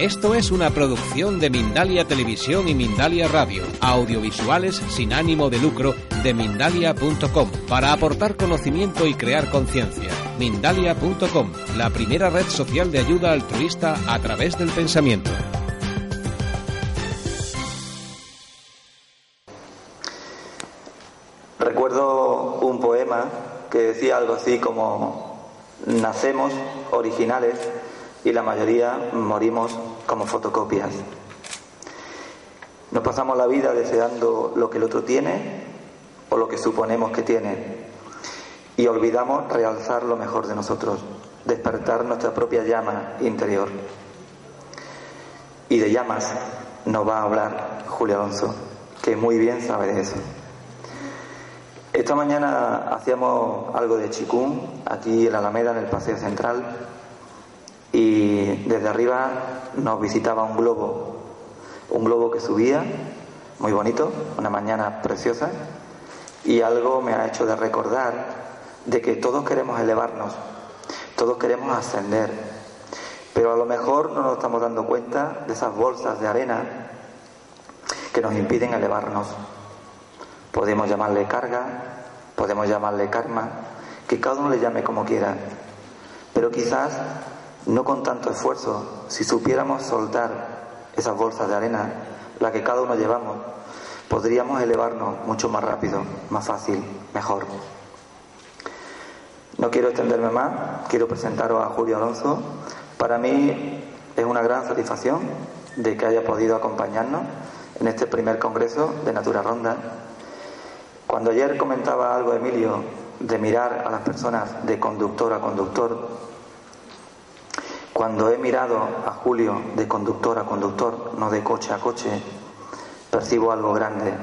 Esto es una producción de Mindalia Televisión y Mindalia Radio, audiovisuales sin ánimo de lucro de mindalia.com, para aportar conocimiento y crear conciencia. Mindalia.com, la primera red social de ayuda altruista a través del pensamiento. Recuerdo un poema que decía algo así como, nacemos originales y la mayoría morimos como fotocopias. Nos pasamos la vida deseando lo que el otro tiene o lo que suponemos que tiene y olvidamos realzar lo mejor de nosotros, despertar nuestra propia llama interior. Y de llamas nos va a hablar Julio Alonso, que muy bien sabe de eso. Esta mañana hacíamos algo de chikung aquí en la Alameda, en el Paseo Central, y desde arriba nos visitaba un globo, un globo que subía, muy bonito, una mañana preciosa, y algo me ha hecho de recordar de que todos queremos elevarnos, todos queremos ascender, pero a lo mejor no nos estamos dando cuenta de esas bolsas de arena que nos impiden elevarnos. Podemos llamarle carga, podemos llamarle karma, que cada uno le llame como quiera, pero quizás no con tanto esfuerzo, si supiéramos soltar esas bolsas de arena, la que cada uno llevamos, podríamos elevarnos mucho más rápido, más fácil, mejor. No quiero extenderme más, quiero presentaros a Julio Alonso. Para mí es una gran satisfacción de que haya podido acompañarnos en este primer congreso de Natura Ronda. Cuando ayer comentaba algo Emilio de mirar a las personas de conductor a conductor, cuando he mirado a Julio de conductor a conductor, no de coche a coche, percibo algo grande.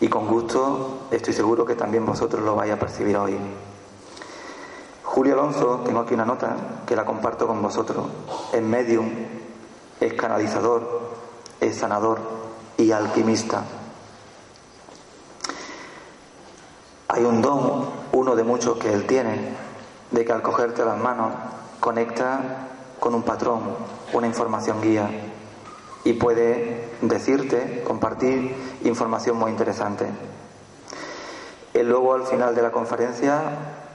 Y con gusto estoy seguro que también vosotros lo vais a percibir hoy. Julio Alonso, tengo aquí una nota que la comparto con vosotros. Es medium, es canalizador, es sanador y alquimista. Hay un don, uno de muchos que él tiene, de que al cogerte las manos conecta con un patrón, una información guía y puede decirte, compartir información muy interesante. Él luego al final de la conferencia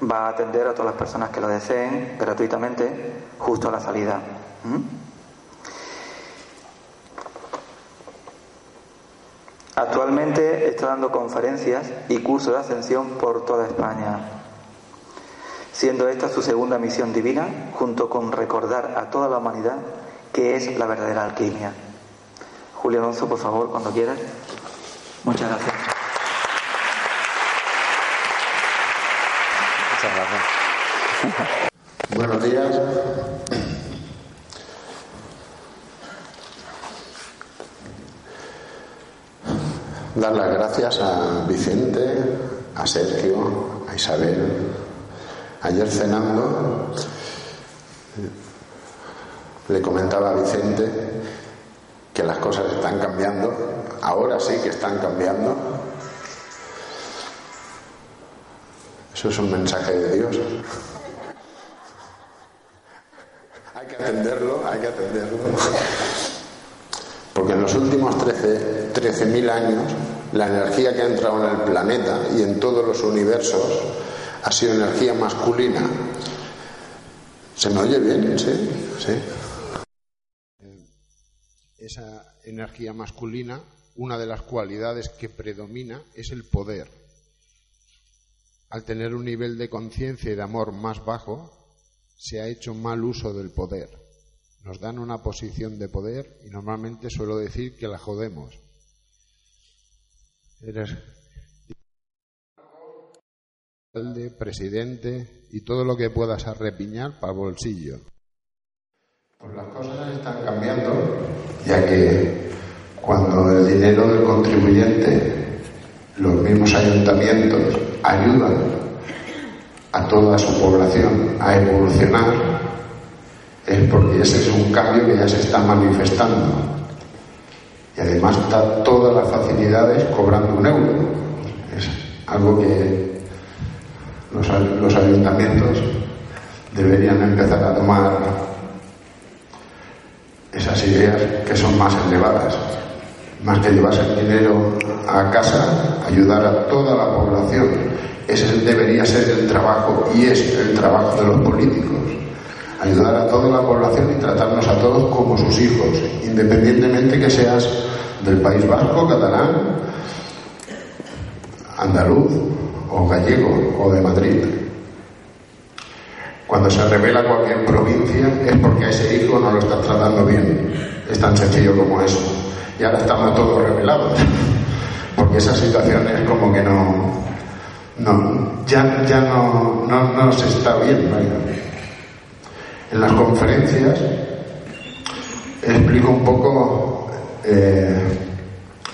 va a atender a todas las personas que lo deseen gratuitamente justo a la salida. Actualmente está dando conferencias y cursos de ascensión por toda España, siendo esta su segunda misión divina, junto con recordar a toda la humanidad que es la verdadera alquimia. Julio Alonso, por favor, cuando quieras. Muchas gracias. Muchas gracias. Buenos días. Dar las gracias a Vicente, a Sergio, a Isabel. Ayer cenando le comentaba a Vicente que las cosas están cambiando, ahora sí que están cambiando. Eso es un mensaje de Dios. Hay que atenderlo, hay que atenderlo. Porque en los últimos 13.000 13, años la energía que ha entrado en el planeta y en todos los universos ha sido energía masculina. ¿Se me oye bien? Sí, sí. Esa energía masculina, una de las cualidades que predomina es el poder. Al tener un nivel de conciencia y de amor más bajo, se ha hecho mal uso del poder. Nos dan una posición de poder y normalmente suelo decir que la jodemos. Eres alcalde, presidente y todo lo que puedas arrepiñar para bolsillo. Pues las cosas están cambiando, ya que cuando el dinero del contribuyente, los mismos ayuntamientos ayudan a toda su población a evolucionar, es porque ese es un cambio que ya se está manifestando. Y además está todas las facilidades cobrando un euro. Es algo que los, ayuntamientos deberían empezar a tomar esas ideas que son más elevadas. Más que llevarse el dinero a casa, ayudar a toda la población. Ese debería ser el trabajo y es el trabajo de los políticos. Ayudar a toda la población y tratarnos a todos como sus hijos, independientemente que seas del País Vasco, catalán, andaluz o gallego o de Madrid. Cuando se revela cualquier provincia es porque a ese hijo no lo está tratando bien. Es tan sencillo como eso. Y ahora estamos todos revelados. Porque esa situación es como que no. no ya, ya no, no, se está bien. En las conferencias explico un poco eh,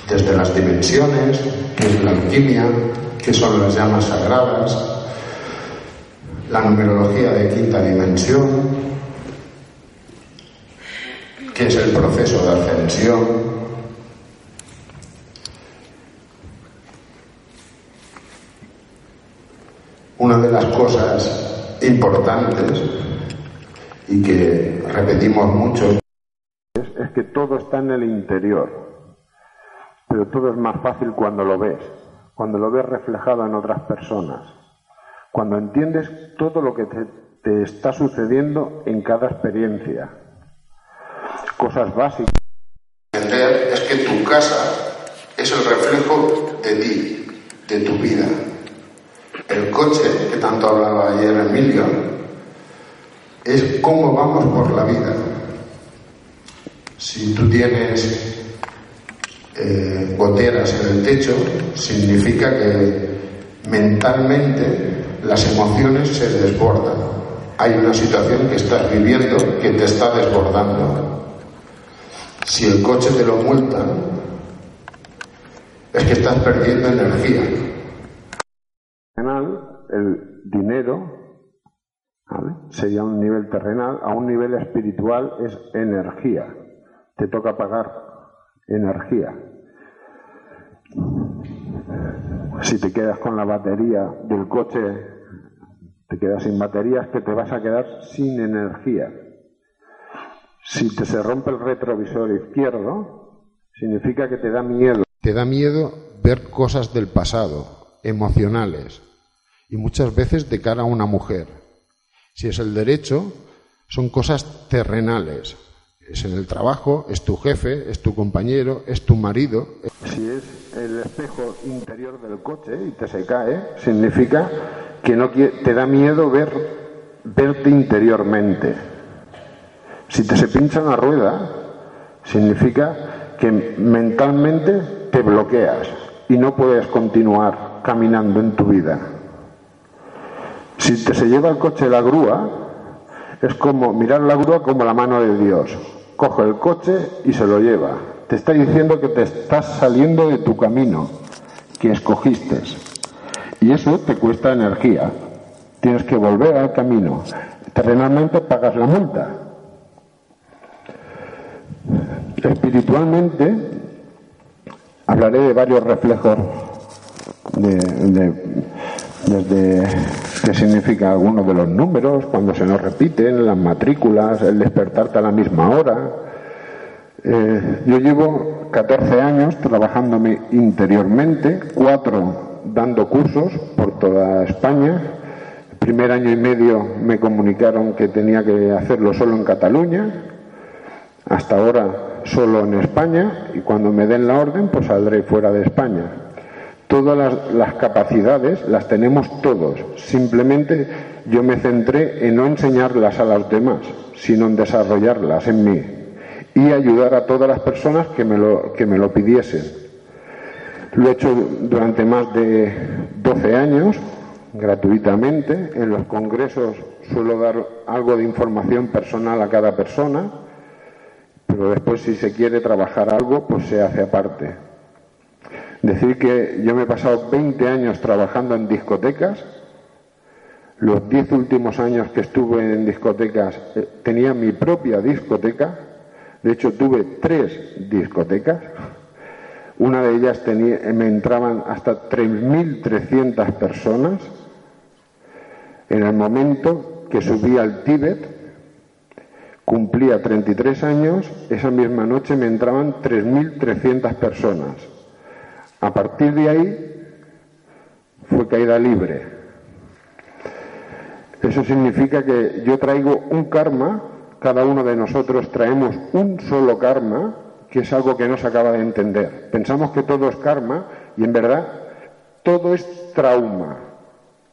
desde las dimensiones, qué es la alquimia, qué son las llamas sagradas, la numerología de quinta dimensión, que es el proceso de ascensión, una de las cosas importantes y que repetimos mucho es, que todo está en el interior, pero todo es más fácil cuando lo ves, cuando lo ves reflejado en otras personas. Cuando entiendes todo lo que te, está sucediendo en cada experiencia. Cosas básicas. Entender es que tu casa es el reflejo de ti, de tu vida. El coche, que tanto hablaba ayer Emilio, es cómo vamos por la vida. Si tú tienes eh, en el techo, significa que mentalmente las emociones se desbordan. Hay una situación que estás viviendo que te está desbordando. Si el coche te lo multa, es que estás perdiendo energía. El dinero sería un nivel terrenal, a un nivel espiritual es energía. Te toca pagar energía. Si te quedas con la batería del coche te quedas sin baterías, que te vas a quedar sin energía. Si te se rompe el retrovisor izquierdo, significa que te da miedo. Te da miedo ver cosas del pasado, emocionales, y muchas veces de cara a una mujer. Si es el derecho, son cosas terrenales. Es en el trabajo, es tu jefe, es tu compañero, es tu marido. Si es el espejo interior del coche y te se cae, significa que no te da miedo ver, verte interiormente. Si te se pincha una rueda, significa que mentalmente te bloqueas y no puedes continuar caminando en tu vida. Si te se lleva el coche la grúa, es como mirar la grúa como la mano de Dios. Coge el coche y se lo lleva. Te está diciendo que te estás saliendo de tu camino que escogiste. Y eso te cuesta energía. Tienes que volver al camino. Terrenalmente pagas la multa. Espiritualmente hablaré de varios reflejos de, desde qué significa algunos de los números, cuando se nos repiten, las matrículas, el despertarte a la misma hora. Eh, yo llevo 14 años trabajándome interiormente, cuatro dando cursos por toda España. El primer año y medio me comunicaron que tenía que hacerlo solo en Cataluña, hasta ahora solo en España y cuando me den la orden pues saldré fuera de España. Todas las, capacidades las tenemos todos, simplemente yo me centré en no enseñarlas a los demás, sino en desarrollarlas en mí y ayudar a todas las personas que me lo, que me lo pidiesen. Lo he hecho durante más de 12 años, gratuitamente. En los congresos suelo dar algo de información personal a cada persona, pero después si se quiere trabajar algo, pues se hace aparte. Decir que yo me he pasado 20 años trabajando en discotecas. Los 10 últimos años que estuve en discotecas eh, tenía mi propia discoteca. De hecho, tuve tres discotecas. Una de ellas tenía, me entraban hasta 3.300 personas. En el momento que subí al Tíbet, Cumplía 33 años, esa misma noche me entraban 3.300 personas. A partir de ahí fue caída libre. Eso significa que yo traigo un karma, cada uno de nosotros traemos un solo karma, que es algo que no se acaba de entender. Pensamos que todo es karma y en verdad todo es trauma,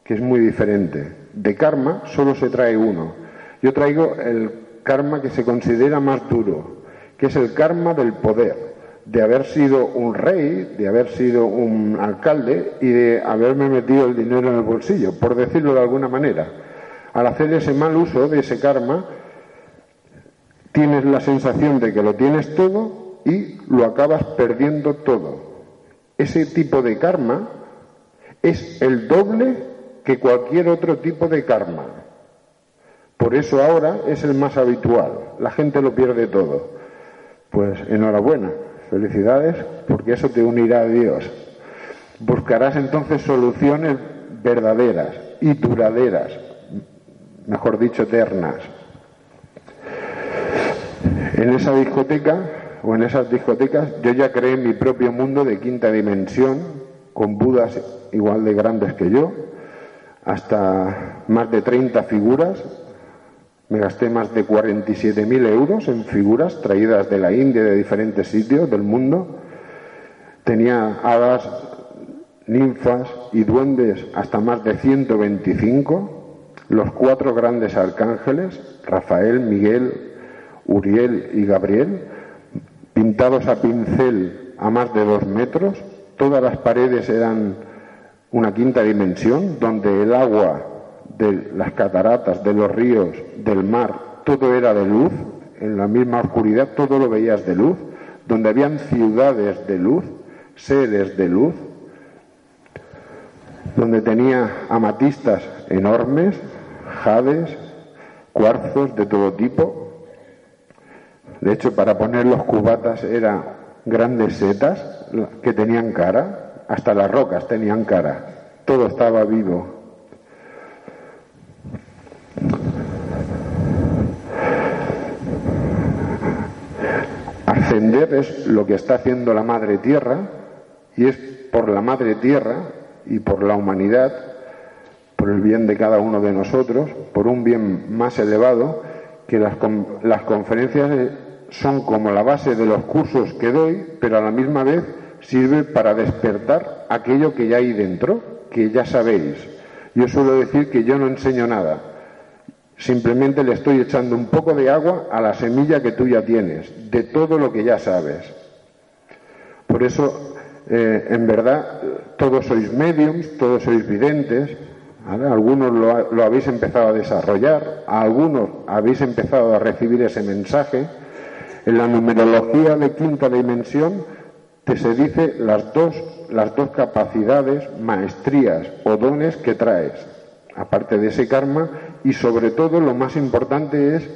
que es muy diferente. De karma solo se trae uno. Yo traigo el karma que se considera más duro, que es el karma del poder, de haber sido un rey, de haber sido un alcalde y de haberme metido el dinero en el bolsillo, por decirlo de alguna manera. Al hacer ese mal uso de ese karma, tienes la sensación de que lo tienes todo y lo acabas perdiendo todo. Ese tipo de karma es el doble que cualquier otro tipo de karma. Por eso ahora es el más habitual. La gente lo pierde todo. Pues enhorabuena, felicidades, porque eso te unirá a Dios. Buscarás entonces soluciones verdaderas y duraderas, mejor dicho, eternas. En esa discoteca o en esas discotecas yo ya creé mi propio mundo de quinta dimensión, con budas igual de grandes que yo, hasta más de 30 figuras. Me gasté más de 47.000 euros en figuras traídas de la India, de diferentes sitios del mundo. Tenía hadas, ninfas y duendes hasta más de 125. Los cuatro grandes arcángeles, Rafael, Miguel, Uriel y Gabriel, pintados a pincel a más de dos metros. Todas las paredes eran una quinta dimensión, donde el agua de las cataratas, de los ríos, del mar, todo era de luz, en la misma oscuridad todo lo veías de luz, donde habían ciudades de luz, seres de luz, donde tenía amatistas enormes, jades, cuarzos de todo tipo. De hecho, para poner los cubatas eran grandes setas que tenían cara, hasta las rocas tenían cara, todo estaba vivo. Ascender es lo que está haciendo la Madre Tierra y es por la Madre Tierra y por la humanidad, por el bien de cada uno de nosotros, por un bien más elevado, que las, las conferencias son como la base de los cursos que doy, pero a la misma vez sirve para despertar aquello que ya hay dentro, que ya sabéis. Yo suelo decir que yo no enseño nada, simplemente le estoy echando un poco de agua a la semilla que tú ya tienes, de todo lo que ya sabes. Por eso, eh, en verdad, todos sois mediums, todos sois videntes, algunos lo, lo habéis empezado a desarrollar, algunos habéis empezado a recibir ese mensaje, en la numerología de quinta dimensión te se dice las dos, las dos capacidades, maestrías o dones que traes, aparte de ese karma, y sobre todo lo más importante es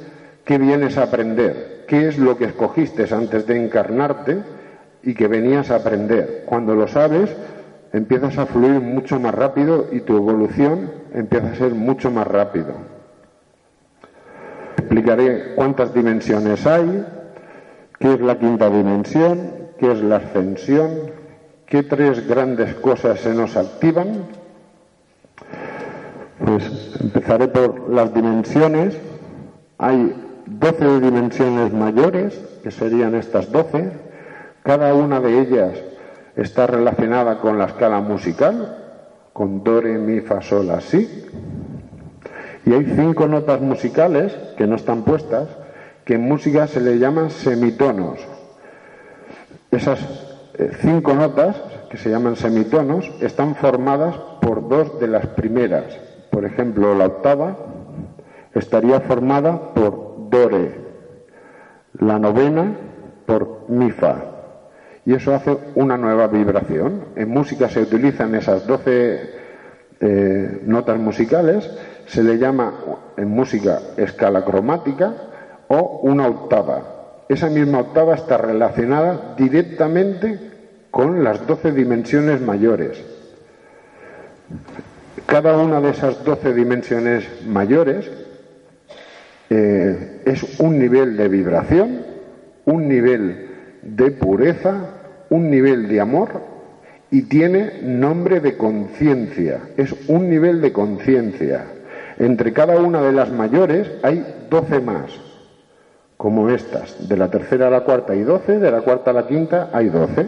qué vienes a aprender, qué es lo que escogiste antes de encarnarte y que venías a aprender. Cuando lo sabes, empiezas a fluir mucho más rápido y tu evolución empieza a ser mucho más rápido. Explicaré cuántas dimensiones hay, ¿Qué es la quinta dimensión? ¿Qué es la ascensión? ¿Qué tres grandes cosas se nos activan? Pues empezaré por las dimensiones. Hay 12 dimensiones mayores, que serían estas 12. Cada una de ellas está relacionada con la escala musical, con do, re, mi, fa, sol, la, si. Y hay cinco notas musicales que no están puestas, que en música se le llama semitonos. Esas eh, cinco notas, que se llaman semitonos, están formadas por dos de las primeras. Por ejemplo, la octava estaría formada por do, re. La novena por mi, fa. Y eso hace una nueva vibración. En música se utilizan esas doce eh, notas musicales, se le llama en música escala cromática, o una octava. Esa misma octava está relacionada directamente con las doce dimensiones mayores. Cada una de esas doce dimensiones mayores eh, es un nivel de vibración, un nivel de pureza, un nivel de amor y tiene nombre de conciencia. Es un nivel de conciencia. Entre cada una de las mayores hay doce más, como estas. De la tercera a la cuarta hay doce, de la cuarta a la quinta hay doce.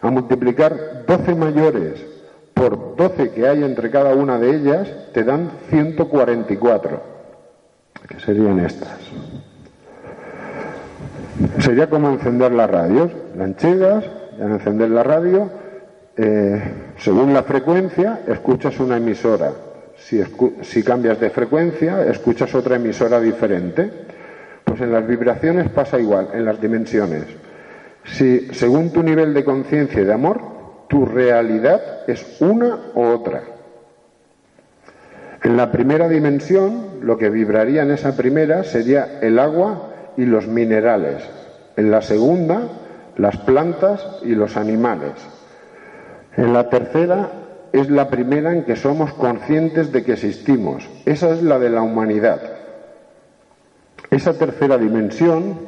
A multiplicar doce mayores por doce que hay entre cada una de ellas, te dan 144, que serían estas. Sería como encender las radios. La enchegas, y al encender la radio, eh, según la frecuencia, escuchas una emisora. Si, si cambias de frecuencia, escuchas otra emisora diferente. Pues en las vibraciones pasa igual, en las dimensiones. Si según tu nivel de conciencia y de amor, tu realidad es una u otra. En la primera dimensión, lo que vibraría en esa primera sería el agua y los minerales. En la segunda, las plantas y los animales. En la tercera es la primera en que somos conscientes de que existimos. Esa es la de la humanidad. Esa tercera dimensión,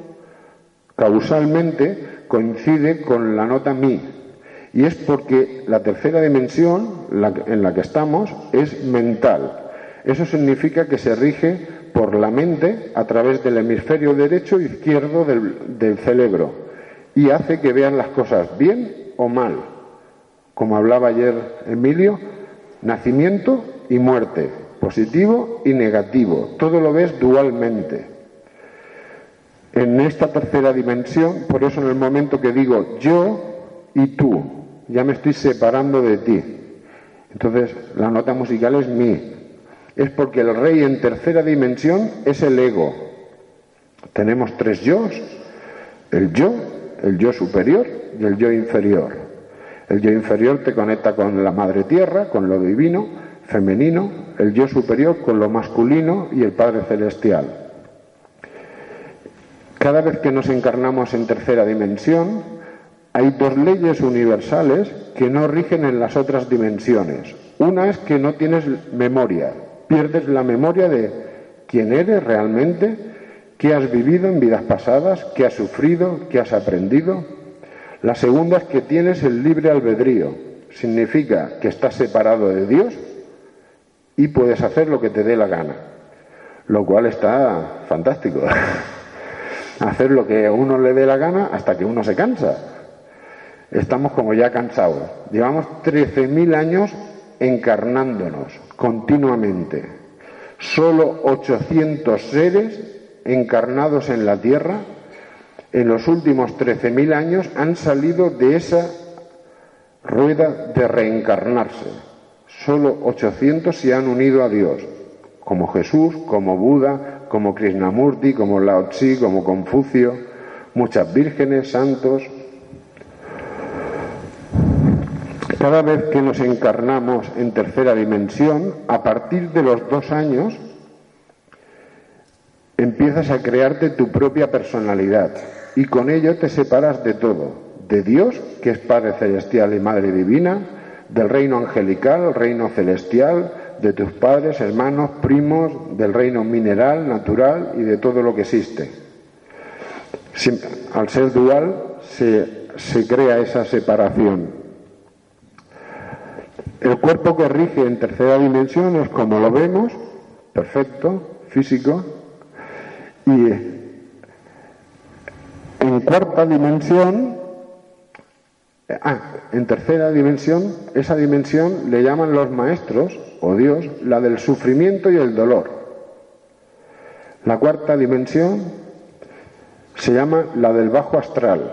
causalmente, coincide con la nota mi. Y es porque la tercera dimensión en la que estamos es mental. Eso significa que se rige por la mente a través del hemisferio derecho e izquierdo del, del cerebro y hace que vean las cosas bien o mal como hablaba ayer Emilio, nacimiento y muerte, positivo y negativo, todo lo ves dualmente. En esta tercera dimensión, por eso en el momento que digo yo y tú, ya me estoy separando de ti. Entonces, la nota musical es mi. Es porque el rey en tercera dimensión es el ego. Tenemos tres yos, el yo, el yo superior y el yo inferior. El yo inferior te conecta con la madre tierra, con lo divino, femenino, el yo superior con lo masculino y el Padre celestial. Cada vez que nos encarnamos en tercera dimensión, hay dos leyes universales que no rigen en las otras dimensiones. Una es que no tienes memoria, pierdes la memoria de quién eres realmente, qué has vivido en vidas pasadas, qué has sufrido, qué has aprendido. La segunda es que tienes el libre albedrío. Significa que estás separado de Dios y puedes hacer lo que te dé la gana. Lo cual está fantástico. hacer lo que a uno le dé la gana hasta que uno se cansa. Estamos como ya cansados. Llevamos 13.000 años encarnándonos continuamente. Solo 800 seres encarnados en la Tierra en los últimos 13.000 años han salido de esa rueda de reencarnarse. Solo 800 se han unido a Dios, como Jesús, como Buda, como Krishnamurti, como Lao Tzu, como Confucio, muchas vírgenes, santos. Cada vez que nos encarnamos en tercera dimensión, a partir de los dos años, empiezas a crearte tu propia personalidad y con ello te separas de todo, de Dios, que es Padre Celestial y Madre Divina, del reino angelical, reino celestial, de tus padres, hermanos, primos, del reino mineral, natural y de todo lo que existe. Al ser dual se, se crea esa separación. El cuerpo que rige en tercera dimensión es como lo vemos, perfecto, físico, y en cuarta dimensión, ah, en tercera dimensión, esa dimensión le llaman los maestros, o Dios, la del sufrimiento y el dolor. La cuarta dimensión se llama la del bajo astral.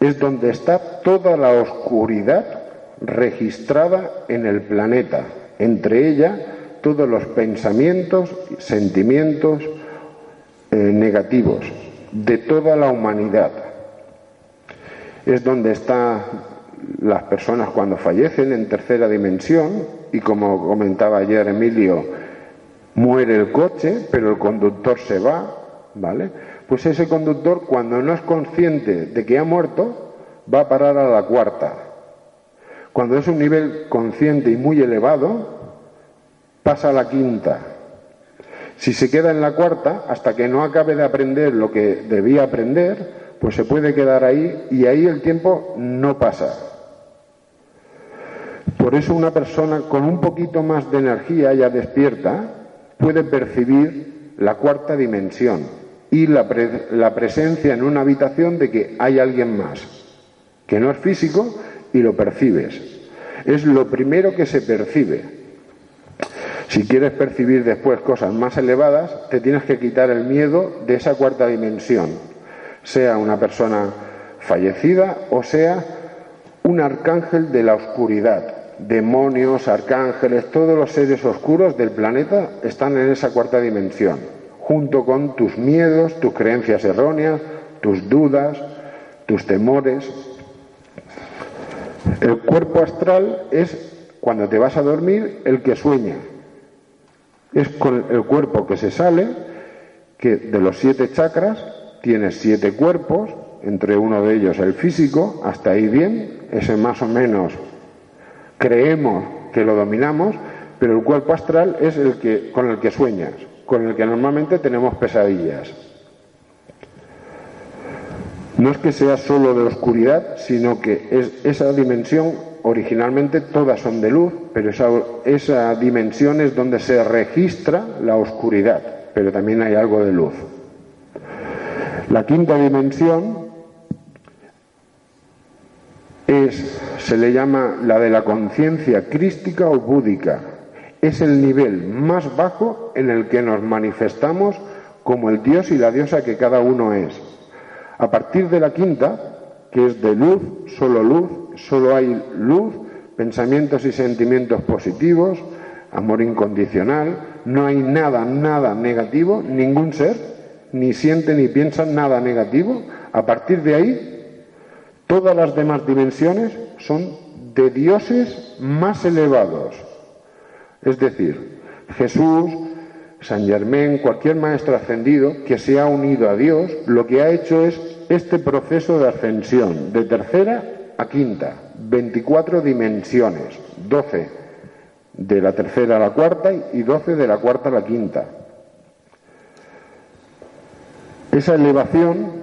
Es donde está toda la oscuridad registrada en el planeta, entre ella todos los pensamientos, sentimientos eh, negativos de toda la humanidad. Es donde están las personas cuando fallecen en tercera dimensión y como comentaba ayer Emilio, muere el coche, pero el conductor se va, ¿vale? Pues ese conductor cuando no es consciente de que ha muerto, va a parar a la cuarta. Cuando es un nivel consciente y muy elevado, pasa a la quinta. Si se queda en la cuarta, hasta que no acabe de aprender lo que debía aprender, pues se puede quedar ahí y ahí el tiempo no pasa. Por eso una persona con un poquito más de energía ya despierta puede percibir la cuarta dimensión y la, la presencia en una habitación de que hay alguien más, que no es físico y lo percibes. Es lo primero que se percibe. Si quieres percibir después cosas más elevadas, te tienes que quitar el miedo de esa cuarta dimensión, sea una persona fallecida o sea un arcángel de la oscuridad. Demonios, arcángeles, todos los seres oscuros del planeta están en esa cuarta dimensión, junto con tus miedos, tus creencias erróneas, tus dudas, tus temores. El cuerpo astral es, cuando te vas a dormir, el que sueña, es con el cuerpo que se sale, que de los siete chakras tienes siete cuerpos, entre uno de ellos el físico, hasta ahí bien, ese más o menos creemos que lo dominamos, pero el cuerpo astral es el que con el que sueñas, con el que normalmente tenemos pesadillas. No es que sea solo de oscuridad, sino que es esa dimensión originalmente todas son de luz, pero esa, esa dimensión es donde se registra la oscuridad, pero también hay algo de luz. La quinta dimensión es, se le llama la de la conciencia crística o búdica. Es el nivel más bajo en el que nos manifestamos como el Dios y la diosa que cada uno es. A partir de la quinta, que es de luz, solo luz, solo hay luz, pensamientos y sentimientos positivos, amor incondicional, no hay nada, nada negativo, ningún ser, ni siente ni piensa nada negativo. A partir de ahí, todas las demás dimensiones son de dioses más elevados. Es decir, Jesús, San Germán, cualquier maestro ascendido que se ha unido a Dios, lo que ha hecho es este proceso de ascensión de tercera a quinta, 24 dimensiones, 12 de la tercera a la cuarta y 12 de la cuarta a la quinta. Esa elevación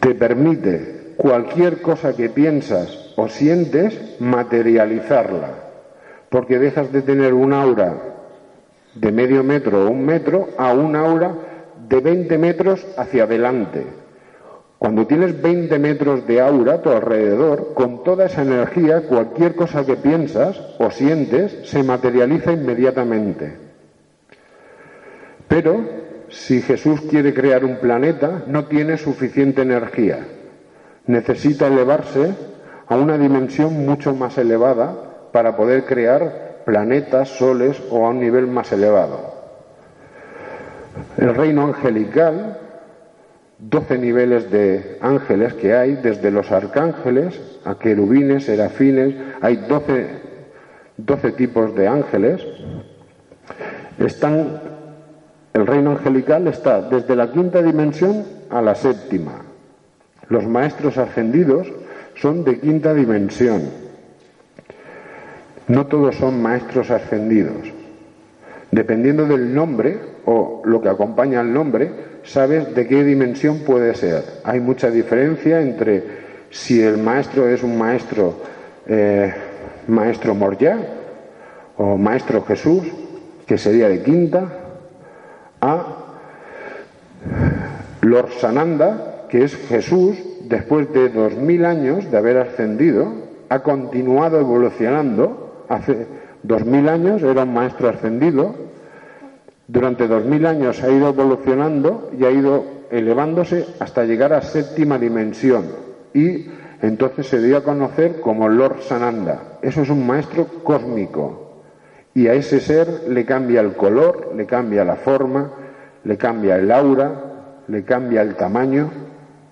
te permite cualquier cosa que piensas o sientes materializarla, porque dejas de tener un aura de medio metro o un metro a un aura de 20 metros hacia adelante. Cuando tienes 20 metros de aura a tu alrededor, con toda esa energía, cualquier cosa que piensas o sientes se materializa inmediatamente. Pero si Jesús quiere crear un planeta, no tiene suficiente energía. Necesita elevarse a una dimensión mucho más elevada para poder crear planetas, soles o a un nivel más elevado. El reino angelical, doce niveles de ángeles que hay, desde los arcángeles a querubines, serafines, hay doce, tipos de ángeles. Están, el reino angelical está desde la quinta dimensión a la séptima. Los maestros ascendidos son de quinta dimensión. No todos son maestros ascendidos. Dependiendo del nombre o lo que acompaña al nombre, sabes de qué dimensión puede ser. Hay mucha diferencia entre si el maestro es un maestro, eh, maestro Moria o maestro Jesús, que sería de quinta, a Lord Sananda, que es Jesús, después de dos mil años de haber ascendido, ha continuado evolucionando. Hace dos mil años era un maestro ascendido, durante dos mil años ha ido evolucionando y ha ido elevándose hasta llegar a séptima dimensión y entonces se dio a conocer como Lord Sananda. Eso es un maestro cósmico y a ese ser le cambia el color, le cambia la forma, le cambia el aura, le cambia el tamaño.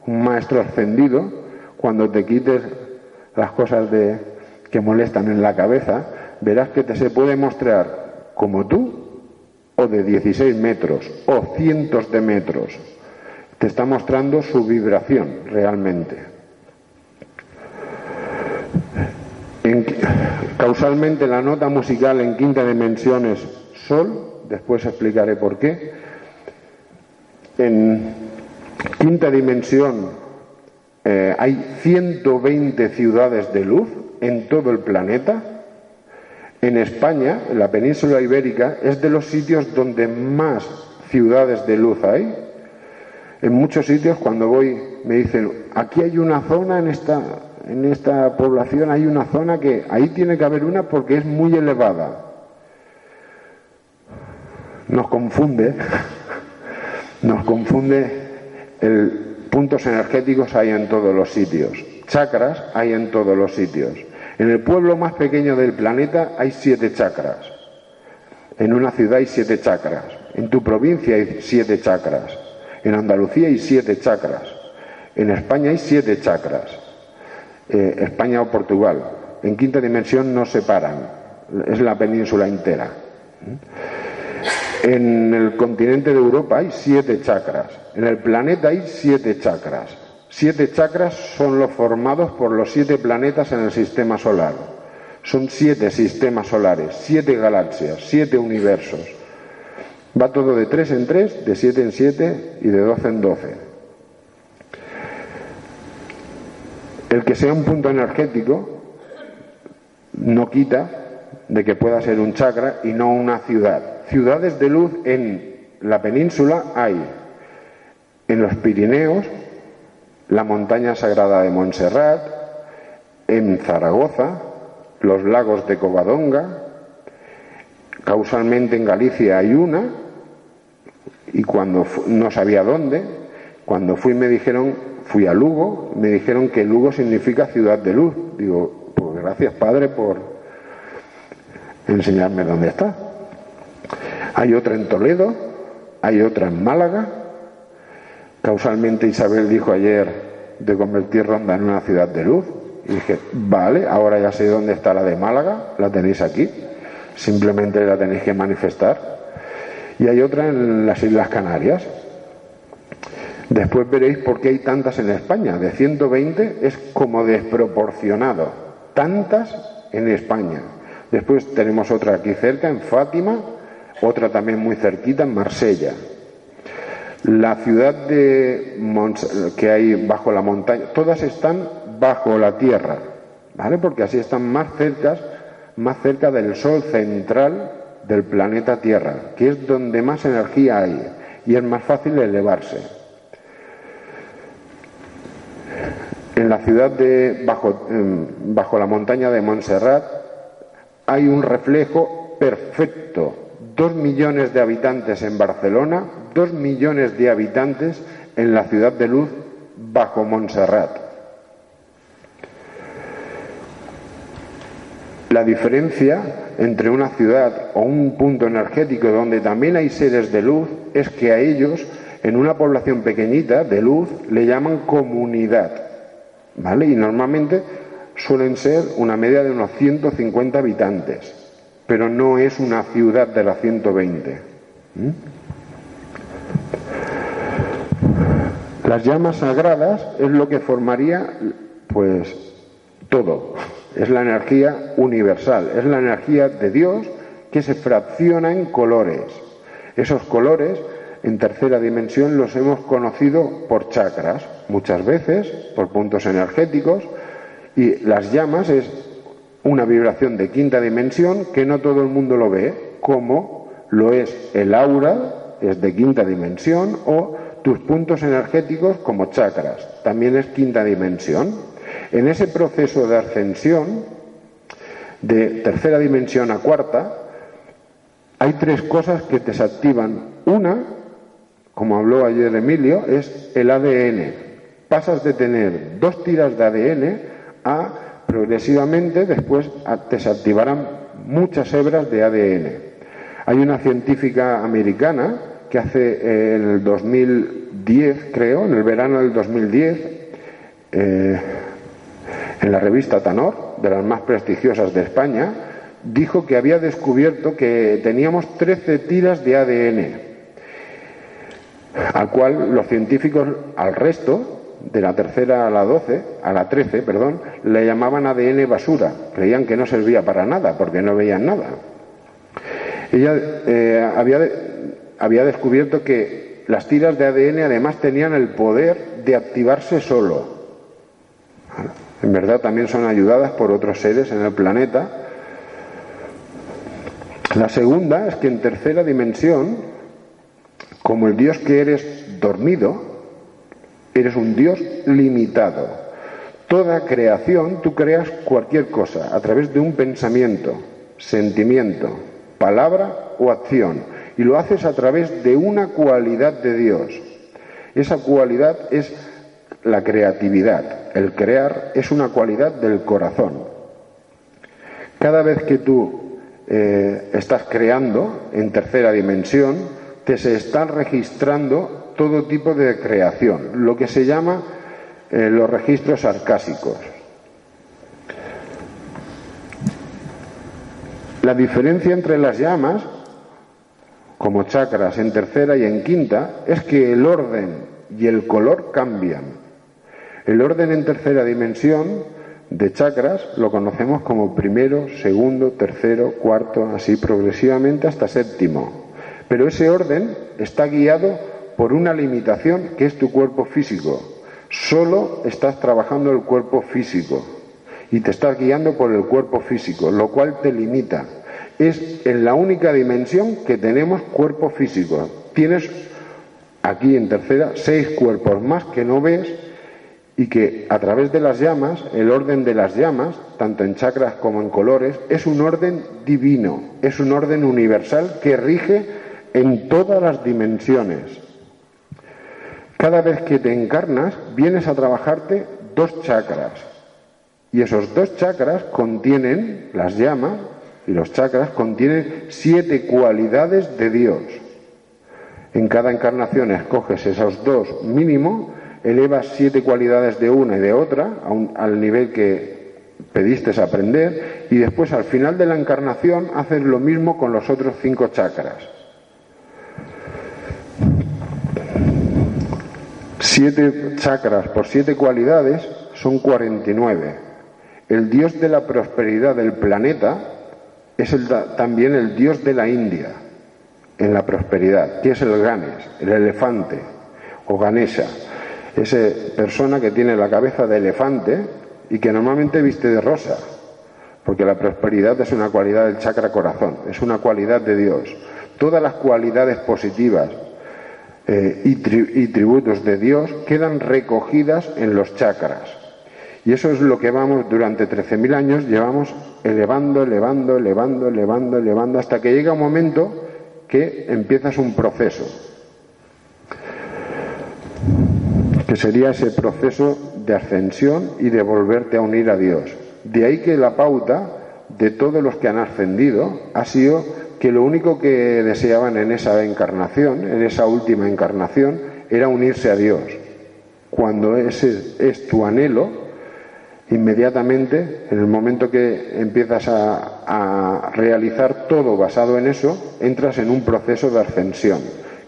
Un maestro ascendido, cuando te quites las cosas de, que molestan en la cabeza, verás que te se puede mostrar como tú o de 16 metros o cientos de metros. Te está mostrando su vibración realmente. causalmente la nota musical en quinta dimensión es Sol, después explicaré por qué. En quinta dimensión eh, hay 120 ciudades de luz en todo el planeta. En España, en la península ibérica, es de los sitios donde más ciudades de luz hay. En muchos sitios cuando voy me dicen, aquí hay una zona en esta, en esta población, hay una zona que ahí tiene que haber una porque es muy elevada. Nos confunde, nos confunde el puntos energéticos hay en todos los sitios, chakras hay en todos los sitios. En el pueblo más pequeño del planeta hay siete chakras. En una ciudad hay siete chakras. En tu provincia hay siete chakras. En Andalucía hay siete chakras. En España hay siete chakras. Eh, España o Portugal. En quinta dimensión no se paran. Es la península entera. En el continente de Europa hay siete chakras. En el planeta hay siete chakras. Siete chakras son los formados por los siete planetas en el sistema solar. Son siete sistemas solares, siete galaxias, siete universos. Va todo de tres en tres, de siete en siete y de doce en doce. El que sea un punto energético no quita de que pueda ser un chakra y no una ciudad. Ciudades de luz en la península hay en los Pirineos, la montaña sagrada de Montserrat, en Zaragoza, los lagos de Covadonga, causalmente en Galicia hay una, y cuando no sabía dónde, cuando fui me dijeron, fui a Lugo, me dijeron que Lugo significa ciudad de luz. Digo, pues gracias Padre por enseñarme dónde está. Hay otra en Toledo, hay otra en Málaga, Causalmente Isabel dijo ayer de convertir Ronda en una ciudad de luz. Y dije, vale, ahora ya sé dónde está la de Málaga, la tenéis aquí, simplemente la tenéis que manifestar. Y hay otra en las Islas Canarias. Después veréis por qué hay tantas en España. De 120 es como desproporcionado. Tantas en España. Después tenemos otra aquí cerca, en Fátima, otra también muy cerquita, en Marsella. La ciudad de que hay bajo la montaña, todas están bajo la tierra, ¿vale? Porque así están más cerca, más cerca del sol central del planeta Tierra, que es donde más energía hay y es más fácil elevarse. En la ciudad de bajo, bajo la montaña de Montserrat hay un reflejo perfecto dos millones de habitantes en Barcelona, dos millones de habitantes en la ciudad de Luz bajo Montserrat. La diferencia entre una ciudad o un punto energético donde también hay seres de luz es que a ellos, en una población pequeñita de luz, le llaman comunidad. ¿Vale? Y normalmente suelen ser una media de unos 150 habitantes pero no es una ciudad de la 120. ¿Mm? Las llamas sagradas es lo que formaría, pues, todo. Es la energía universal, es la energía de Dios que se fracciona en colores. Esos colores, en tercera dimensión, los hemos conocido por chakras, muchas veces por puntos energéticos, y las llamas es una vibración de quinta dimensión que no todo el mundo lo ve, como lo es el aura, es de quinta dimensión, o tus puntos energéticos como chakras, también es quinta dimensión. En ese proceso de ascensión, de tercera dimensión a cuarta, hay tres cosas que te desactivan. Una, como habló ayer Emilio, es el ADN. Pasas de tener dos tiras de ADN a progresivamente después desactivarán muchas hebras de ADN. Hay una científica americana que hace eh, el 2010, creo, en el verano del 2010, eh, en la revista Tanor, de las más prestigiosas de España, dijo que había descubierto que teníamos 13 tiras de ADN, al cual los científicos, al resto, de la tercera a la 12, a la 13, perdón, le llamaban ADN basura. Creían que no servía para nada porque no veían nada. Ella eh, había, había descubierto que las tiras de ADN además tenían el poder de activarse solo. En verdad también son ayudadas por otros seres en el planeta. La segunda es que en tercera dimensión, como el Dios que eres dormido, eres un Dios limitado. Toda creación, tú creas cualquier cosa a través de un pensamiento, sentimiento, palabra o acción. Y lo haces a través de una cualidad de Dios. Esa cualidad es la creatividad. El crear es una cualidad del corazón. Cada vez que tú eh, estás creando en tercera dimensión, te se están registrando todo tipo de creación, lo que se llama eh, los registros arcásicos. La diferencia entre las llamas, como chakras en tercera y en quinta, es que el orden y el color cambian. El orden en tercera dimensión de chakras lo conocemos como primero, segundo, tercero, cuarto, así progresivamente hasta séptimo. Pero ese orden está guiado por una limitación que es tu cuerpo físico. Solo estás trabajando el cuerpo físico y te estás guiando por el cuerpo físico, lo cual te limita. Es en la única dimensión que tenemos cuerpo físico. Tienes aquí en tercera seis cuerpos más que no ves y que a través de las llamas, el orden de las llamas, tanto en chakras como en colores, es un orden divino, es un orden universal que rige en todas las dimensiones. Cada vez que te encarnas, vienes a trabajarte dos chakras. Y esos dos chakras contienen, las llamas y los chakras contienen siete cualidades de Dios. En cada encarnación escoges esos dos mínimo, elevas siete cualidades de una y de otra al nivel que pediste aprender y después al final de la encarnación haces lo mismo con los otros cinco chakras. Siete chakras por siete cualidades son 49. El dios de la prosperidad del planeta es también el dios de la India en la prosperidad, que es el Ganes, el elefante, o Ganesha, esa persona que tiene la cabeza de elefante y que normalmente viste de rosa, porque la prosperidad es una cualidad del chakra corazón, es una cualidad de Dios. Todas las cualidades positivas eh, y, y tributos de Dios quedan recogidas en los chakras. Y eso es lo que vamos durante 13.000 años, llevamos elevando, elevando, elevando, elevando, elevando, hasta que llega un momento que empiezas un proceso, que sería ese proceso de ascensión y de volverte a unir a Dios. De ahí que la pauta de todos los que han ascendido ha sido que lo único que deseaban en esa encarnación, en esa última encarnación, era unirse a Dios. Cuando ese es tu anhelo, inmediatamente, en el momento que empiezas a, realizar todo basado en eso, entras en un proceso de ascensión,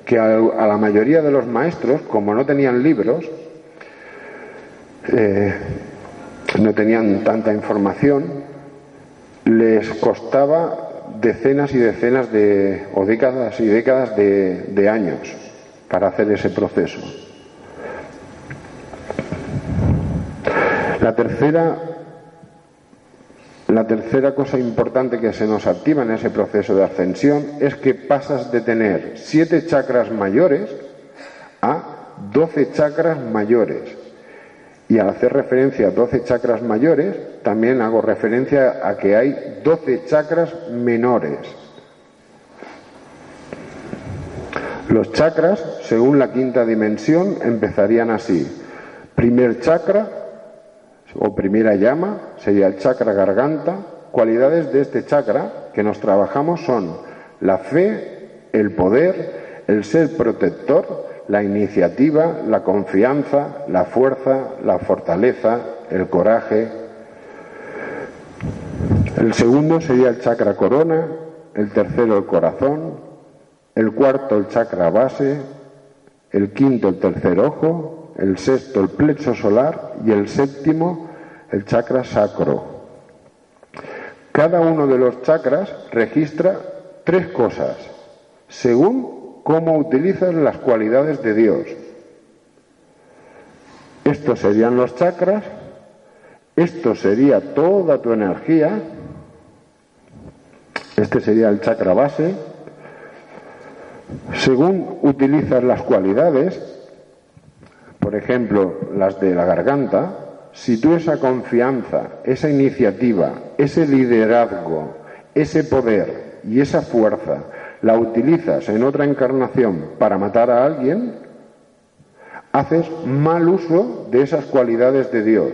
que a, la mayoría de los maestros, como no tenían libros, eh, no tenían tanta información, les costaba decenas y decenas de, o décadas y décadas de años para hacer ese proceso. La tercera, la tercera cosa importante que se nos activa en ese proceso de ascensión es que pasas de tener siete chakras mayores a doce chakras mayores. Y al hacer referencia a doce chakras mayores, también hago referencia a que hay doce chakras menores. Los chakras, según la quinta dimensión, empezarían así. Primer chakra, o primera llama, sería el chakra garganta. Cualidades de este chakra que nos trabajamos son la fe, el poder, el ser protector, la iniciativa, la confianza, la fuerza, la fortaleza, el coraje. El segundo sería el chakra corona, el tercero el corazón, el cuarto el chakra base, el quinto el tercer ojo, el sexto el plexo solar y el séptimo el chakra sacro. Cada uno de los chakras registra tres cosas, según cómo utilizas las cualidades de Dios. Estos serían los chakras, esto sería toda tu energía, este sería el chakra base. Según utilizas las cualidades, por ejemplo, las de la garganta, si tú esa confianza, esa iniciativa, ese liderazgo, ese poder y esa fuerza la utilizas en otra encarnación para matar a alguien, haces mal uso de esas cualidades de Dios.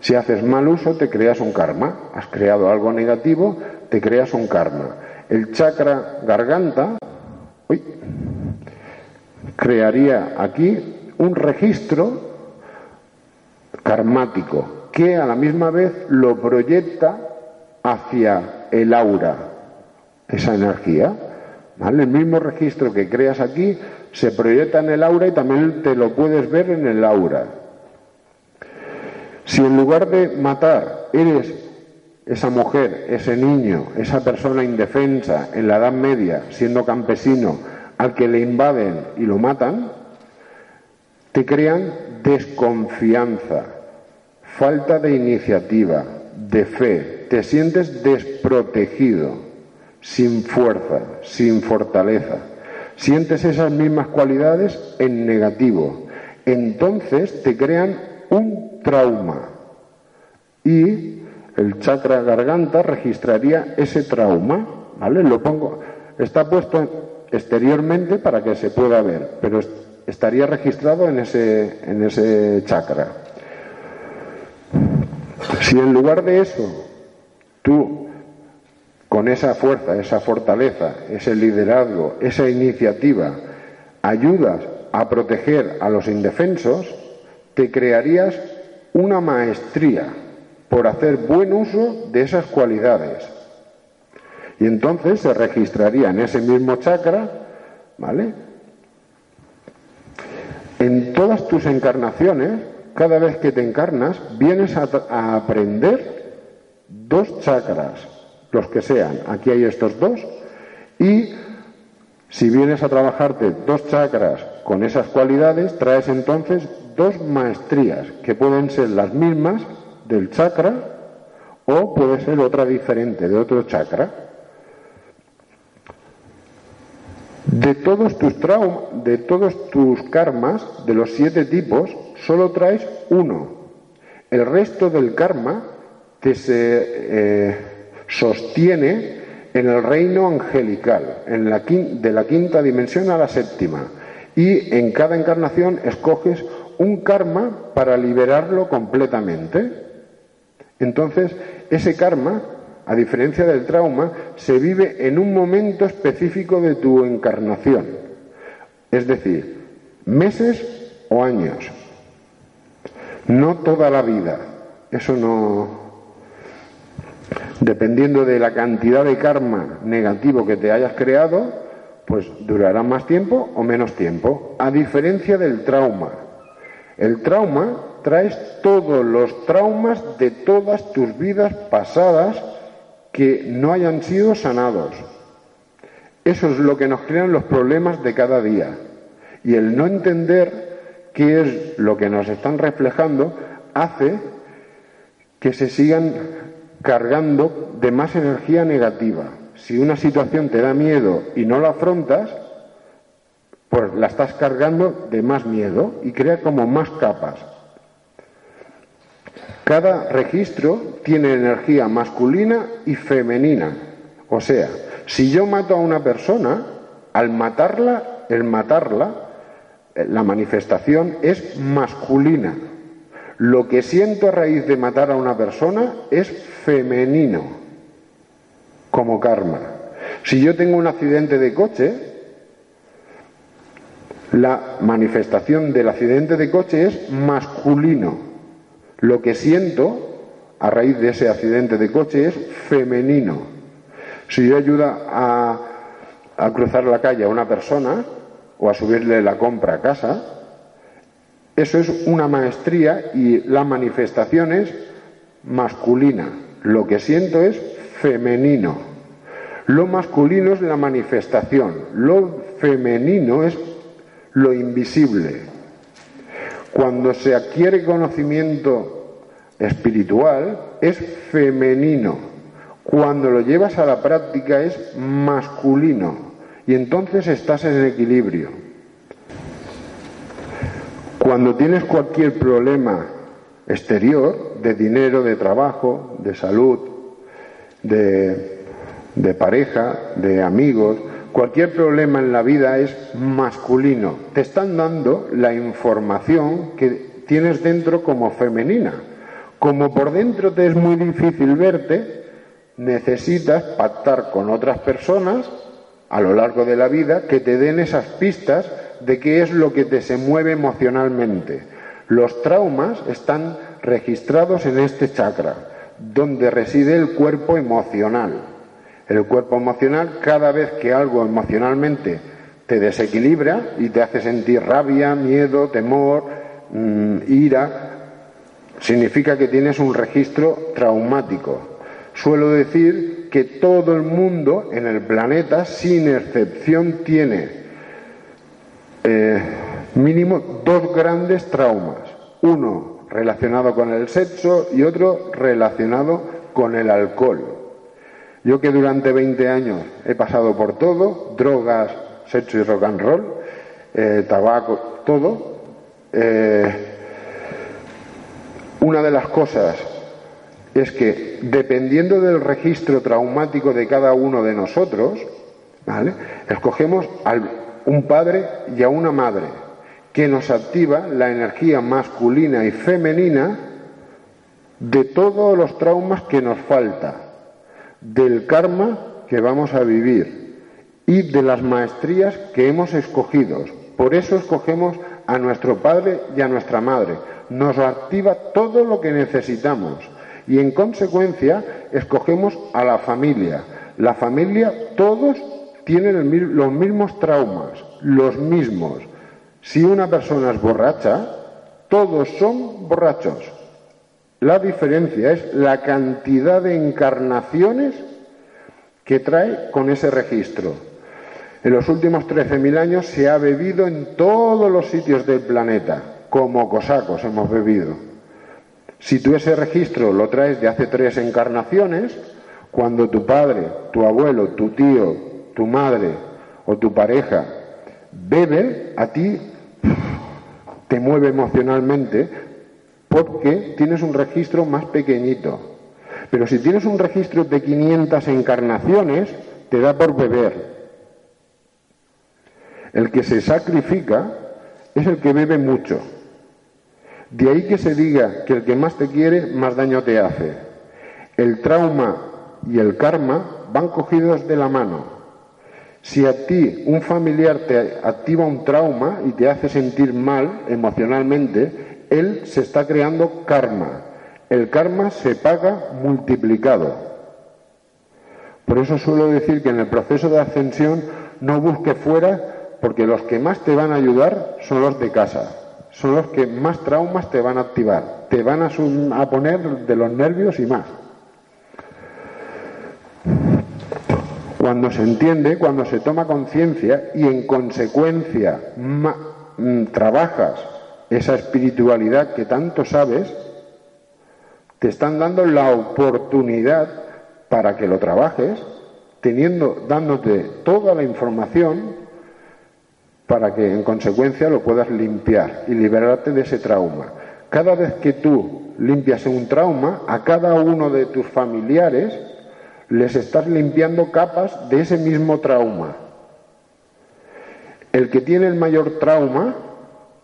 Si haces mal uso, te creas un karma. Has creado algo negativo, te creas un karma. El chakra garganta crearía aquí un registro karmático que a la misma vez lo proyecta hacia el aura, esa energía. El mismo registro que creas aquí se proyecta en el aura y también te lo puedes ver en el aura. Si en lugar de matar eres esa mujer, ese niño, esa persona indefensa en la Edad Media, siendo campesino, al que le invaden y lo matan, te crean desconfianza, falta de iniciativa, de fe, te sientes desprotegido, sin fuerza, sin fortaleza. Sientes esas mismas cualidades en negativo. Entonces te crean un trauma. Y el chakra garganta registraría ese trauma, ¿vale? Lo pongo, está puesto exteriormente para que se pueda ver, pero estaría registrado en ese, en ese chakra. Si en lugar de eso tú con esa fuerza, esa fortaleza, ese liderazgo, esa iniciativa, ayudas a proteger a los indefensos, te crearías una maestría por hacer buen uso de esas cualidades. Y entonces se registraría en ese mismo chakra, ¿vale? En todas tus encarnaciones, cada vez que te encarnas, vienes a, aprender dos chakras, los que sean. Aquí hay estos dos. Y si vienes a trabajarte dos chakras con esas cualidades, traes entonces dos maestrías que pueden ser las mismas del chakra o puede ser otra diferente de otro chakra. De todos tus traumas, de todos tus karmas, de los siete tipos, solo traes uno. El resto del karma te se eh, sostiene en el reino angelical, en la, de la quinta dimensión a la séptima. Y en cada encarnación escoges un karma para liberarlo completamente. Entonces, ese karma, a diferencia del trauma, se vive en un momento específico de tu encarnación. Es decir, meses o años. No toda la vida. Eso no. Dependiendo de la cantidad de karma negativo que te hayas creado, pues durará más tiempo o menos tiempo. A diferencia del trauma, el trauma traes todos los traumas de todas tus vidas pasadas que no hayan sido sanados. Eso es lo que nos crean los problemas de cada día. Y el no entender qué es lo que nos están reflejando hace que se sigan cargando de más energía negativa. Si una situación te da miedo y no la afrontas, pues la estás cargando de más miedo y crea como más capas. Cada registro tiene energía masculina y femenina. O sea, si yo mato a una persona, al matarla, el matarla, la manifestación es masculina. Lo que siento a raíz de matar a una persona es femenino, como karma. Si yo tengo un accidente de coche, la manifestación del accidente de coche es masculino. Lo que siento a raíz de ese accidente de coche es femenino. Si yo ayuda a, a cruzar la calle a una persona o a subirle la compra a casa, eso es una maestría y la manifestación es masculina. Lo que siento es femenino. Lo masculino es la manifestación, lo femenino es lo invisible. Cuando se adquiere conocimiento espiritual es femenino. Cuando lo llevas a la práctica es masculino. Y entonces estás en equilibrio. Cuando tienes cualquier problema exterior, de dinero, de trabajo, de salud, de, pareja, de amigos, cualquier problema en la vida es masculino. Te están dando la información que tienes dentro como femenina. Como por dentro te es muy difícil verte, necesitas pactar con otras personas a lo largo de la vida que te den esas pistas de qué es lo que te se mueve emocionalmente. Los traumas están registrados en este chakra, donde reside el cuerpo emocional. El cuerpo emocional, cada vez que algo emocionalmente te desequilibra y te hace sentir rabia, miedo, temor, mm, ira, significa que tienes un registro traumático. Suelo decir que todo el mundo en el planeta, sin excepción, tiene eh, mínimo dos grandes traumas. Uno relacionado con el sexo y otro relacionado con el alcohol. Yo que durante 20 años he pasado por todo, drogas, sexo y rock and roll, eh, tabaco, todo, eh, una de las cosas es que dependiendo del registro traumático de cada uno de nosotros, escogemos a un padre y a una madre que nos activa la energía masculina y femenina de todos los traumas que nos falta, del karma que vamos a vivir y de las maestrías que hemos escogido. Por eso escogemos a nuestro padre y a nuestra madre. Nos activa todo lo que necesitamos y en consecuencia escogemos a la familia. La familia, todos tienen los mismos traumas, los mismos si una persona es borracha, todos son borrachos. La diferencia es la cantidad de encarnaciones que trae con ese registro. En los últimos 13.000 años se ha bebido en todos los sitios del planeta, como cosacos hemos bebido. Si tú ese registro lo traes de hace tres encarnaciones, cuando tu padre, tu abuelo, tu tío, tu madre o tu pareja bebe, a ti te mueve emocionalmente porque tienes un registro más pequeñito. Pero si tienes un registro de 500 encarnaciones, te da por beber. El que se sacrifica es el que bebe mucho. De ahí que se diga que el que más te quiere, más daño te hace. El trauma y el karma van cogidos de la mano. Si a ti un familiar te activa un trauma y te hace sentir mal emocionalmente, él se está creando karma. El karma se paga multiplicado. Por eso suelo decir que en el proceso de ascensión no busques fuera porque los que más te van a ayudar son los de casa. Son los que más traumas te van a activar. Te van a, a poner de los nervios y más. Cuando se entiende, cuando se toma conciencia y en consecuencia mm, trabajas esa espiritualidad que tanto sabes, te están dando la oportunidad para que lo trabajes, teniendo, dándote toda la información para que en consecuencia lo puedas limpiar y liberarte de ese trauma. Cada vez que tú limpias un trauma, a cada uno de tus familiares les estás limpiando capas de ese mismo trauma. El que tiene el mayor trauma,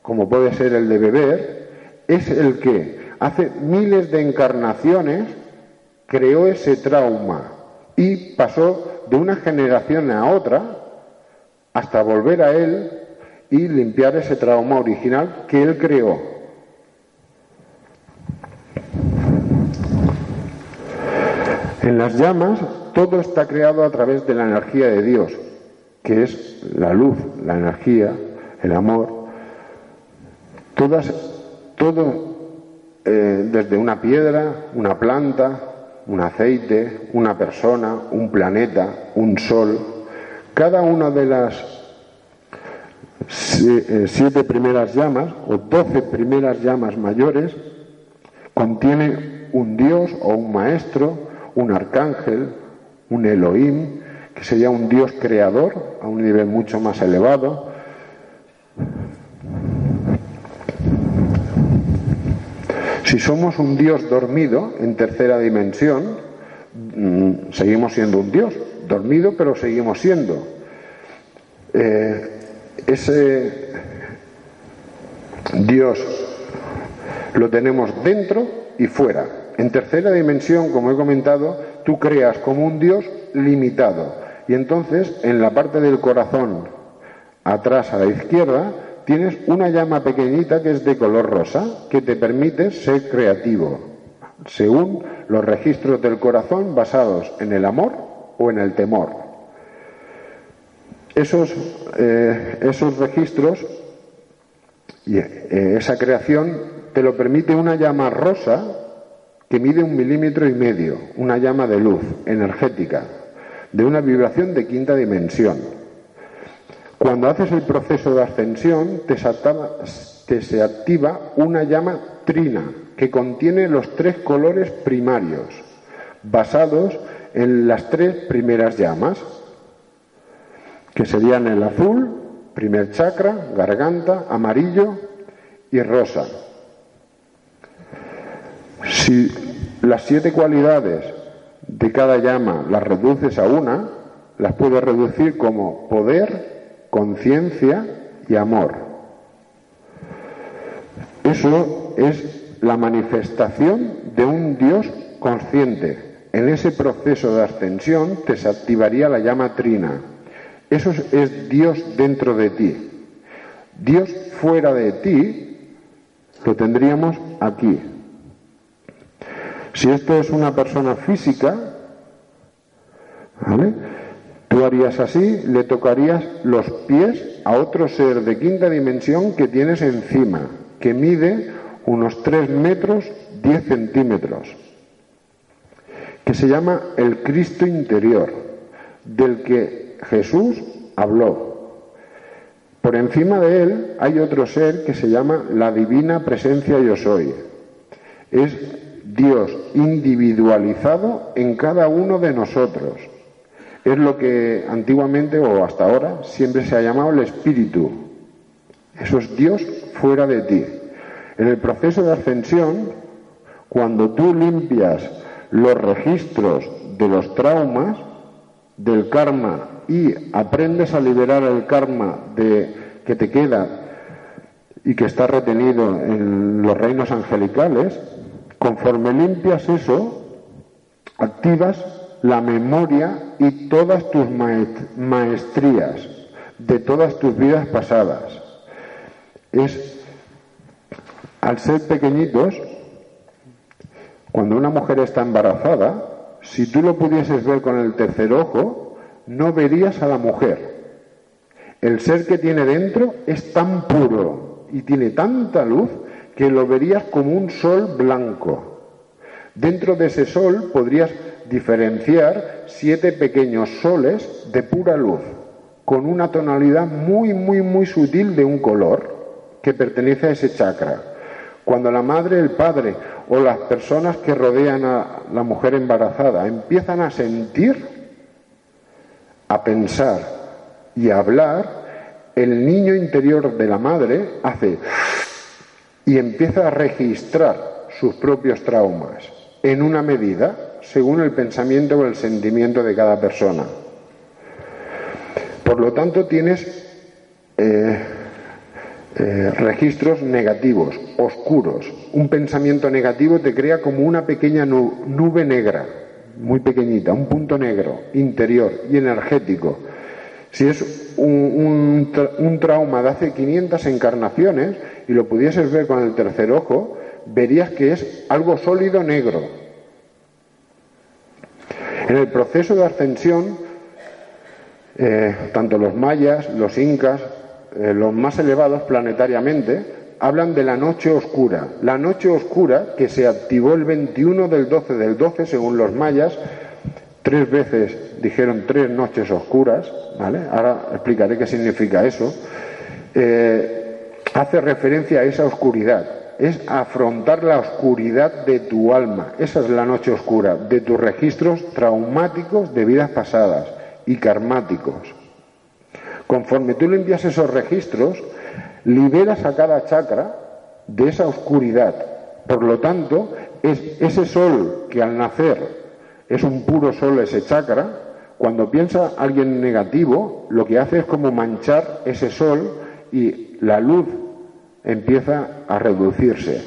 como puede ser el de beber, es el que hace miles de encarnaciones creó ese trauma y pasó de una generación a otra hasta volver a él y limpiar ese trauma original que él creó. En las llamas todo está creado a través de la energía de Dios, que es la luz, la energía, el amor. Todas, todo, eh, desde una piedra, una planta, un aceite, una persona, un planeta, un sol. Cada una de las eh, siete primeras llamas o doce primeras llamas mayores contiene un dios o un maestro, un arcángel, un Elohim, que sería un dios creador a un nivel mucho más elevado. Si somos un dios dormido en tercera dimensión, mm, seguimos siendo un dios, dormido, pero seguimos siendo. Eh, ese Dios lo tenemos dentro y fuera. En tercera dimensión, como he comentado, tú creas como un Dios limitado. Y entonces, en la parte del corazón, atrás a la izquierda, tienes una llama pequeñita que es de color rosa, que te permite ser creativo, según los registros del corazón basados en el amor o en el temor. Esos, eh, esos registros y eh, esa creación te lo permite una llama rosa que mide un milímetro y medio, una llama de luz energética, de una vibración de quinta dimensión. Cuando haces el proceso de ascensión, te te se activa una llama trina, que contiene los tres colores primarios, basados en las tres primeras llamas, que serían el azul, primer chakra, garganta, amarillo y rosa. Si las siete cualidades de cada llama las reduces a una, las puedes reducir como poder, conciencia y amor. Eso es la manifestación de un Dios consciente. En ese proceso de ascensión te activaría la llama trina, eso es Dios dentro de ti. Dios fuera de ti lo tendríamos aquí. Si esto es una persona física, ¿vale? Tú harías así, le tocarías los pies a otro ser de quinta dimensión que tienes encima, que mide unos 3 metros 10 centímetros, que se llama el Cristo interior, del que Jesús habló. Por encima de él hay otro ser que se llama la divina presencia yo soy. Es Dios individualizado en cada uno de nosotros. Es lo que antiguamente o hasta ahora siempre se ha llamado el espíritu. Eso es Dios fuera de ti. En el proceso de ascensión, cuando tú limpias los registros de los traumas, del karma y aprendes a liberar el karma de, que te queda y que está retenido en los reinos angelicales, conforme limpias eso, activas la memoria y todas tus maestrías de todas tus vidas pasadas. Es, al ser pequeñitos, cuando una mujer está embarazada, si tú lo pudieses ver con el tercer ojo, no verías a la mujer. El ser que tiene dentro es tan puro y tiene tanta luz que lo verías como un sol blanco. Dentro de ese sol podrías diferenciar siete pequeños soles de pura luz, con una tonalidad muy, muy, muy sutil de un color que pertenece a ese chakra. Cuando la madre, el padre o las personas que rodean a la mujer embarazada empiezan a sentir a pensar y a hablar, el niño interior de la madre hace y empieza a registrar sus propios traumas en una medida según el pensamiento o el sentimiento de cada persona. Por lo tanto, tienes eh, eh, registros negativos, oscuros. Un pensamiento negativo te crea como una pequeña nube negra muy pequeñita, un punto negro, interior y energético. Si es un, trauma de hace 500 encarnaciones y lo pudieses ver con el tercer ojo, verías que es algo sólido negro. En el proceso de ascensión, eh, tanto los mayas, los incas, eh, los más elevados planetariamente, hablan de la noche oscura. La noche oscura que se activó el 21 del 12 del 12, según los mayas, tres veces dijeron tres noches oscuras, ¿vale? Ahora explicaré qué significa eso. Eh, hace referencia a esa oscuridad. Es afrontar la oscuridad de tu alma. Esa es la noche oscura, de tus registros traumáticos de vidas pasadas y karmáticos. Conforme tú limpias esos registros, liberas a cada chakra de esa oscuridad. Por lo tanto, es ese sol que al nacer es un puro sol ese chakra, cuando piensa alguien negativo, lo que hace es como manchar ese sol y la luz empieza a reducirse.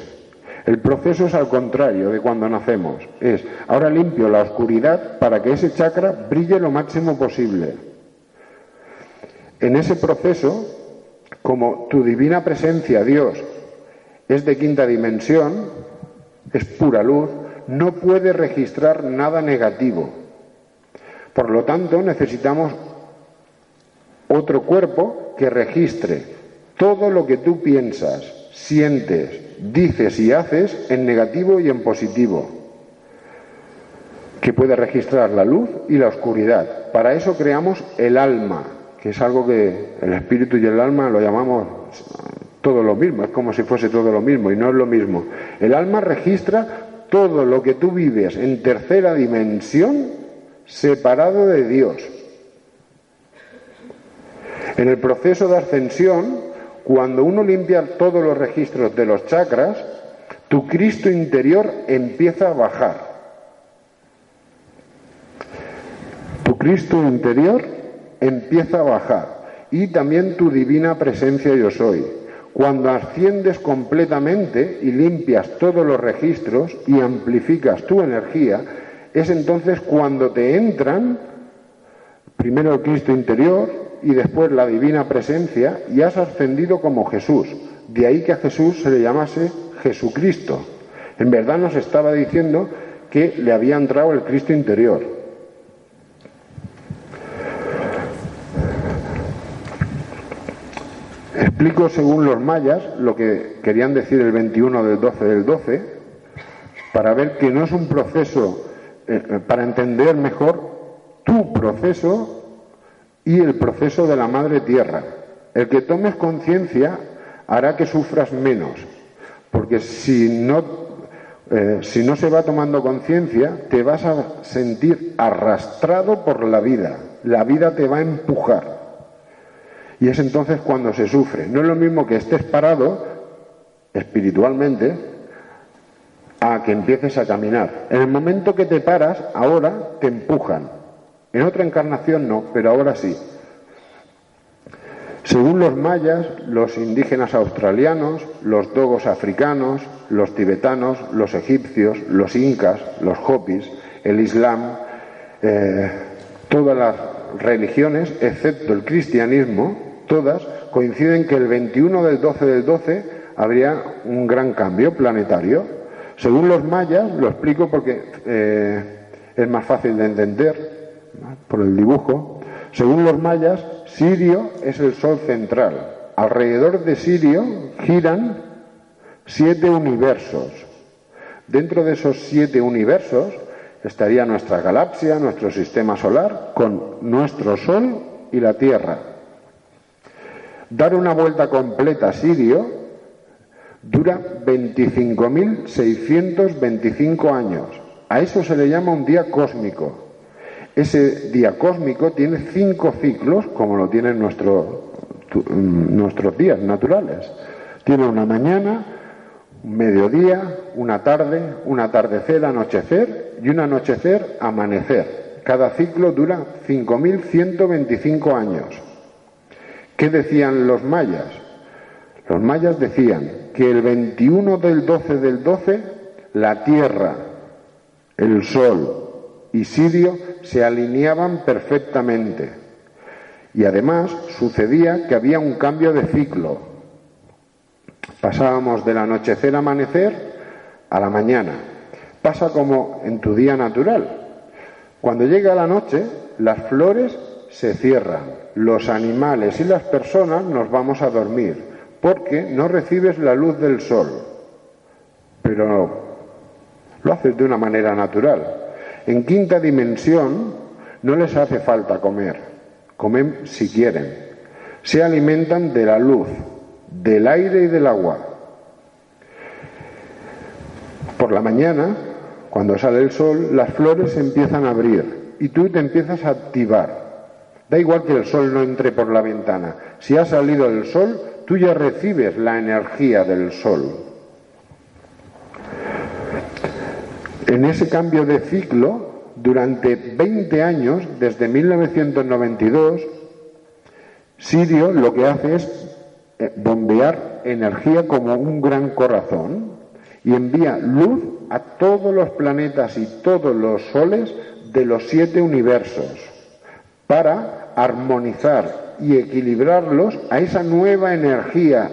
El proceso es al contrario de cuando nacemos. Es, ahora limpio la oscuridad para que ese chakra brille lo máximo posible. En ese proceso como tu divina presencia, Dios, es de quinta dimensión, es pura luz, no puede registrar nada negativo. Por lo tanto, necesitamos otro cuerpo que registre todo lo que tú piensas, sientes, dices y haces en negativo y en positivo, que puede registrar la luz y la oscuridad. Para eso creamos el alma, que es algo que el espíritu y el alma lo llamamos todo lo mismo, es como si fuese todo lo mismo y no es lo mismo. El alma registra todo lo que tú vives en tercera dimensión separado de Dios. En el proceso de ascensión, cuando uno limpia todos los registros de los chakras, tu Cristo interior empieza a bajar. Tu Cristo interior empieza a bajar y también tu divina presencia yo soy. Cuando asciendes completamente y limpias todos los registros y amplificas tu energía, es entonces cuando te entran primero el Cristo interior y después la divina presencia y has ascendido como Jesús. De ahí que a Jesús se le llamase Jesucristo. En verdad nos estaba diciendo que le había entrado el Cristo interior. Explico según los mayas lo que querían decir el 21 del 12 del 12, para ver que no es un proceso, eh, eh, para entender mejor tu proceso y el proceso de la Madre Tierra. El que tomes conciencia hará que sufras menos, porque si no, eh, si no se va tomando conciencia, te vas a sentir arrastrado por la vida. La vida te va a empujar. Y es entonces cuando se sufre. No es lo mismo que estés parado espiritualmente a que empieces a caminar. En el momento que te paras, ahora te empujan. En otra encarnación no, pero ahora sí. Según los mayas, los indígenas australianos, los dogos africanos, los tibetanos, los egipcios, los incas, los hopis, el islam, eh, todas las religiones, excepto el cristianismo, todas coinciden que el 21 del 12 del 12 habría un gran cambio planetario. Según los mayas, lo explico porque eh, es más fácil de entender por el dibujo, según los mayas, Sirio es el sol central. Alrededor de Sirio giran siete universos. Dentro de esos siete universos estaría nuestra galaxia, nuestro sistema solar, con nuestro Sol y la Tierra. Dar una vuelta completa a Sirio dura 25.625 años. A eso se le llama un día cósmico. Ese día cósmico tiene cinco ciclos, como lo tienen nuestro, nuestros días naturales. Tiene una mañana, un mediodía, una tarde, un atardecer, anochecer y un anochecer, amanecer. Cada ciclo dura 5.125 años. ¿Qué decían los mayas? Los mayas decían que el 21 del 12 del 12 la tierra, el sol y Sirio se alineaban perfectamente. Y además sucedía que había un cambio de ciclo. Pasábamos del anochecer amanecer a la mañana. Pasa como en tu día natural. Cuando llega la noche, las flores se cierran. Los animales y las personas nos vamos a dormir. porque no recibes la luz del sol, pero lo haces de una manera natural. En quinta dimensión no les hace falta comer, comen si quieren. Se alimentan de la luz, del aire y del agua. Por la mañana, cuando sale el sol, las flores empiezan a abrir y tú te empiezas a activar. Da igual que el sol no entre por la ventana. Si ha salido el sol, tú ya recibes la energía del sol. En ese cambio de ciclo, durante 20 años, desde 1992, Sirio lo que hace es eh, bombear energía como un gran corazón y envía luz a todos los planetas y todos los soles de los siete universos para armonizar y equilibrarlos a esa nueva energía